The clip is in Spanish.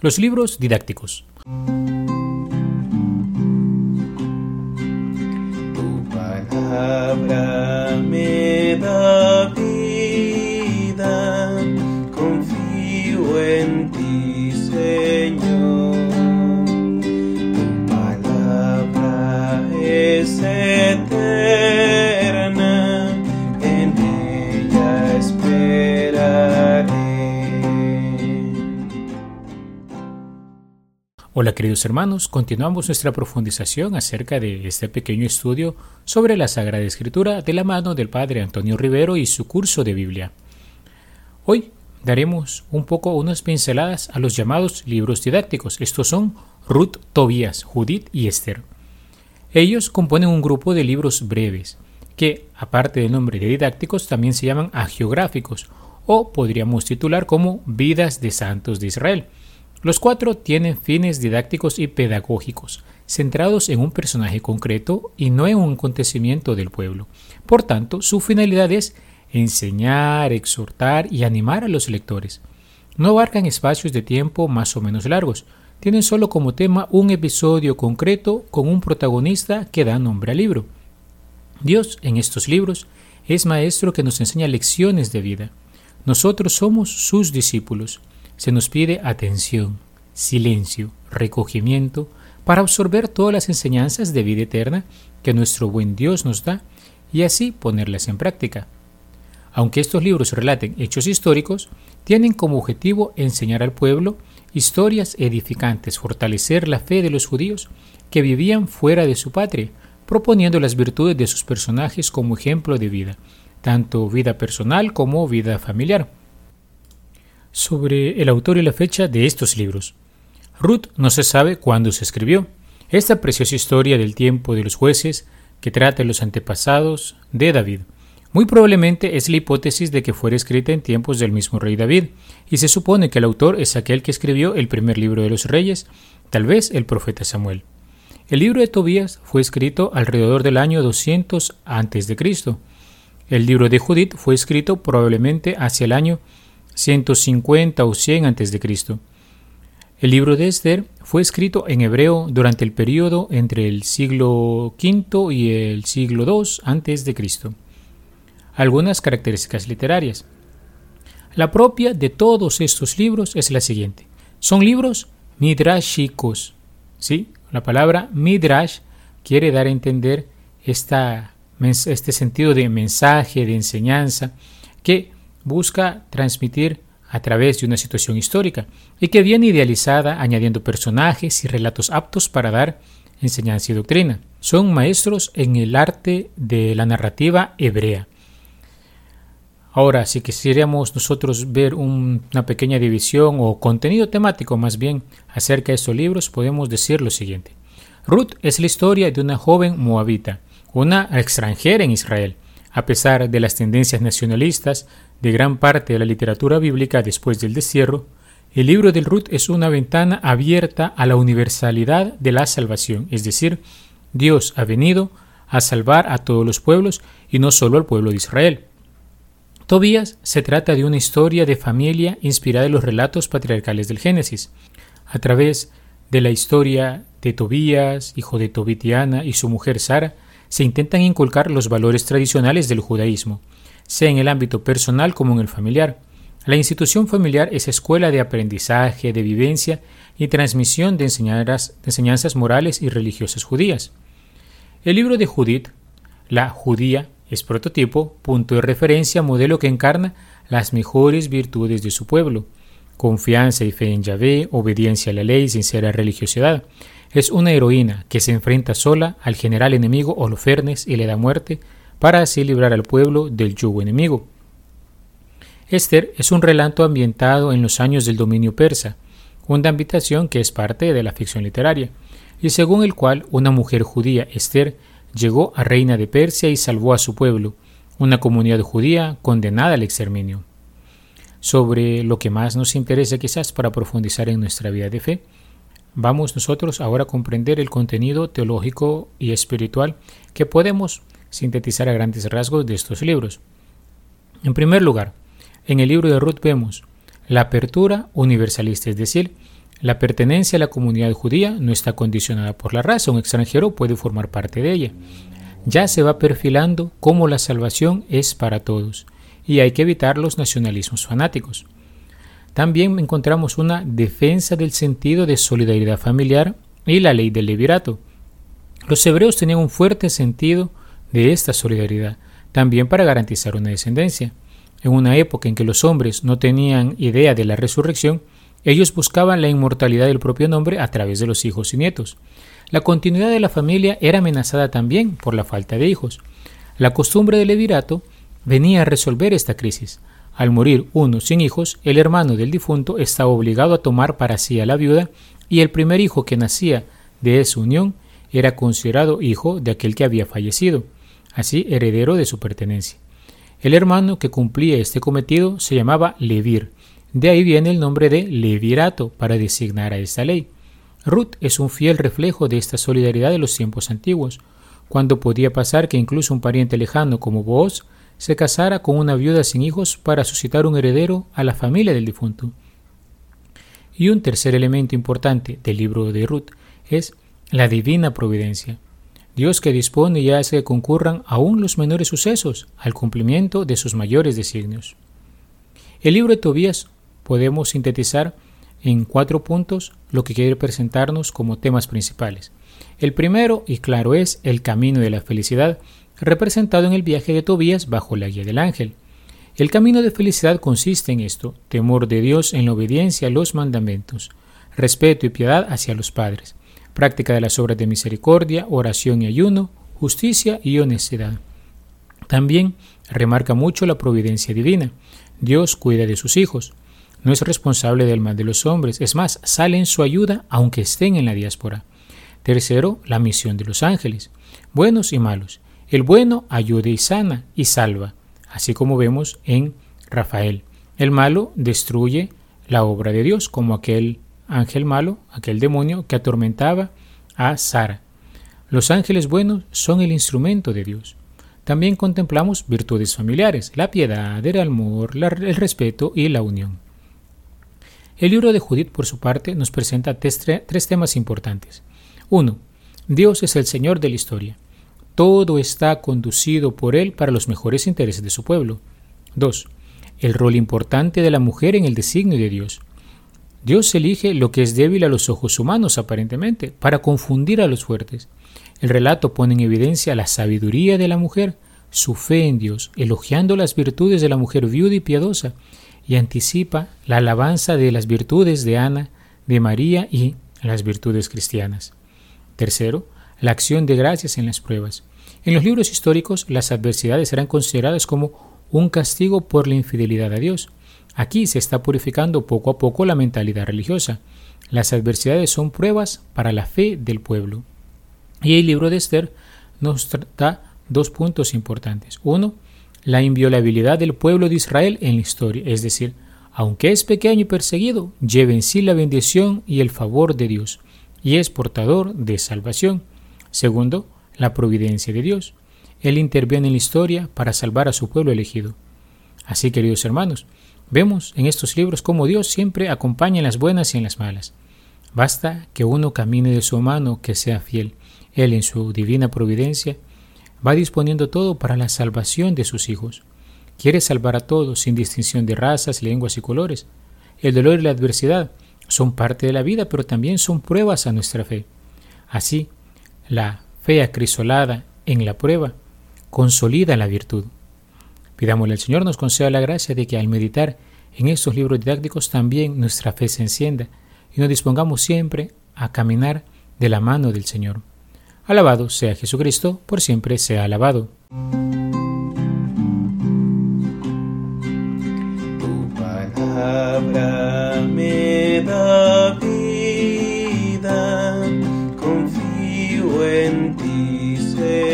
los libros didácticos. Hola queridos hermanos, continuamos nuestra profundización acerca de este pequeño estudio sobre la Sagrada Escritura de la mano del Padre Antonio Rivero y su curso de Biblia. Hoy daremos un poco unas pinceladas a los llamados libros didácticos. Estos son Ruth, Tobías, Judith y Esther. Ellos componen un grupo de libros breves que, aparte del nombre de didácticos, también se llaman agiográficos o podríamos titular como Vidas de Santos de Israel. Los cuatro tienen fines didácticos y pedagógicos, centrados en un personaje concreto y no en un acontecimiento del pueblo. Por tanto, su finalidad es enseñar, exhortar y animar a los lectores. No abarcan espacios de tiempo más o menos largos, tienen solo como tema un episodio concreto con un protagonista que da nombre al libro. Dios, en estos libros, es maestro que nos enseña lecciones de vida. Nosotros somos sus discípulos se nos pide atención, silencio, recogimiento para absorber todas las enseñanzas de vida eterna que nuestro buen Dios nos da y así ponerlas en práctica. Aunque estos libros relaten hechos históricos, tienen como objetivo enseñar al pueblo historias edificantes, fortalecer la fe de los judíos que vivían fuera de su patria, proponiendo las virtudes de sus personajes como ejemplo de vida, tanto vida personal como vida familiar sobre el autor y la fecha de estos libros. Ruth no se sabe cuándo se escribió. Esta preciosa historia del tiempo de los jueces que trata los antepasados de David. Muy probablemente es la hipótesis de que fuera escrita en tiempos del mismo rey David, y se supone que el autor es aquel que escribió el primer libro de los reyes, tal vez el profeta Samuel. El libro de Tobías fue escrito alrededor del año 200 a.C. El libro de Judith fue escrito probablemente hacia el año 150 o 100 a.C. El libro de Esther fue escrito en hebreo durante el periodo entre el siglo V y el siglo II a.C. Algunas características literarias. La propia de todos estos libros es la siguiente. Son libros midrashicos. ¿sí? La palabra midrash quiere dar a entender esta, este sentido de mensaje, de enseñanza, que busca transmitir a través de una situación histórica y que viene idealizada añadiendo personajes y relatos aptos para dar enseñanza y doctrina. Son maestros en el arte de la narrativa hebrea. Ahora, si quisiéramos nosotros ver una pequeña división o contenido temático más bien acerca de estos libros, podemos decir lo siguiente. Ruth es la historia de una joven moabita, una extranjera en Israel, a pesar de las tendencias nacionalistas de gran parte de la literatura bíblica después del destierro, el libro del Ruth es una ventana abierta a la universalidad de la salvación, es decir, Dios ha venido a salvar a todos los pueblos y no solo al pueblo de Israel. Tobías se trata de una historia de familia inspirada en los relatos patriarcales del Génesis. A través de la historia de Tobías, hijo de Tobitiana, y su mujer Sara, se intentan inculcar los valores tradicionales del judaísmo, sea en el ámbito personal como en el familiar. La institución familiar es escuela de aprendizaje, de vivencia y transmisión de enseñanzas, morales y religiosas judías. El libro de Judith, la judía, es prototipo, punto de referencia, modelo que encarna las mejores virtudes de su pueblo. Confianza y fe en Yahvé, obediencia a la ley, sincera religiosidad. Es una heroína que se enfrenta sola al general enemigo Holofernes y le da muerte para así librar al pueblo del yugo enemigo. Esther es un relato ambientado en los años del dominio persa, una ambientación que es parte de la ficción literaria, y según el cual una mujer judía, Esther, llegó a reina de Persia y salvó a su pueblo, una comunidad judía condenada al exterminio. Sobre lo que más nos interesa quizás para profundizar en nuestra vida de fe, Vamos nosotros ahora a comprender el contenido teológico y espiritual que podemos sintetizar a grandes rasgos de estos libros. En primer lugar, en el libro de Ruth vemos la apertura universalista, es decir, La pertenencia a la comunidad judía no está condicionada por la raza, un extranjero puede formar parte de ella. Ya se va perfilando cómo la salvación es para todos, y hay que evitar los nacionalismos fanáticos. También encontramos una defensa del sentido de solidaridad familiar y la ley del levirato. Los hebreos tenían un fuerte sentido de esta solidaridad, también para garantizar una descendencia. En una época en que los hombres no tenían idea de la resurrección, ellos buscaban la inmortalidad del propio nombre a través de los hijos y nietos. La continuidad de la familia era amenazada también por la falta de hijos. La costumbre del levirato venía a resolver esta crisis. Al morir uno sin hijos, el hermano del difunto estaba obligado a tomar para sí a la viuda y el primer hijo que nacía de esa unión era considerado hijo de aquel que había fallecido, así heredero de su pertenencia. El hermano que cumplía este cometido se llamaba Levir, de ahí viene el nombre de levirato para designar a esta ley. Ruth es un fiel reflejo de esta solidaridad de los tiempos antiguos, cuando podía pasar que incluso un pariente lejano como vos se casara con una viuda sin hijos para suscitar un heredero a la familia del difunto. Y un tercer elemento importante del libro de Ruth es la divina providencia. Dios que dispone y hace que concurran aún los menores sucesos al cumplimiento de sus mayores designios. El libro de Tobías podemos sintetizar en cuatro puntos lo que quiere presentarnos como temas principales. El primero, y claro, es el camino de la felicidad, representado en el viaje de Tobías bajo la guía del ángel. El camino de felicidad consiste en esto, temor de Dios en la obediencia a los mandamientos, respeto y piedad hacia los padres, práctica de las obras de misericordia, oración y ayuno, justicia y honestidad. También remarca mucho la providencia divina. Dios cuida de sus hijos, no es responsable del mal de los hombres, es más, sale en su ayuda aunque estén en la diáspora. Tercero, la misión de los ángeles, buenos y malos. El bueno ayuda y sana y salva, así como vemos en Rafael. El malo destruye la obra de Dios, como aquel ángel malo, aquel demonio que atormentaba a Sara. Los ángeles buenos son el instrumento de Dios. También contemplamos virtudes familiares, la piedad, el amor, el respeto y la unión. El libro de Judith, por su parte, nos presenta tres, temas importantes. 1. Dios es el Señor de la historia. Todo está conducido por Él para los mejores intereses de su pueblo. 2. El rol importante de la mujer en el designio de Dios. Dios elige lo que es débil a los ojos humanos, aparentemente, para confundir a los fuertes. El relato pone en evidencia la sabiduría de la mujer, su fe en Dios, elogiando las virtudes de la mujer viuda y piadosa, y anticipa la alabanza de las virtudes de Ana, de María y las virtudes cristianas. Tercero, la acción de gracias en las pruebas. En los libros históricos, las adversidades serán consideradas como un castigo por la infidelidad a Dios. Aquí se está purificando poco a poco la mentalidad religiosa. Las adversidades son pruebas para la fe del pueblo. Y el libro de Esther nos da dos puntos importantes. Uno, la inviolabilidad del pueblo de Israel en la historia, es decir, aunque es pequeño y perseguido, lleva en sí la bendición y el favor de Dios, y es portador de salvación. Segundo, la providencia de Dios. Él interviene en la historia para salvar a su pueblo elegido. Así, queridos hermanos, vemos en estos libros cómo Dios siempre acompaña en las buenas y en las malas. Basta que uno camine de su mano que sea fiel. Él en su divina providencia va disponiendo todo para la salvación de sus hijos. Quiere salvar a todos, sin distinción de razas, lenguas y colores. El dolor y la adversidad son parte de la vida, pero también son pruebas a nuestra fe. Así, la fe acrisolada en la prueba consolida la virtud. Pidámosle al Señor nos conceda la gracia de que al meditar en estos libros didácticos también nuestra fe se encienda y nos dispongamos siempre a caminar de la mano del Señor. Alabado sea Jesucristo, por siempre sea alabado. Tu palabra me da en ti, Señor.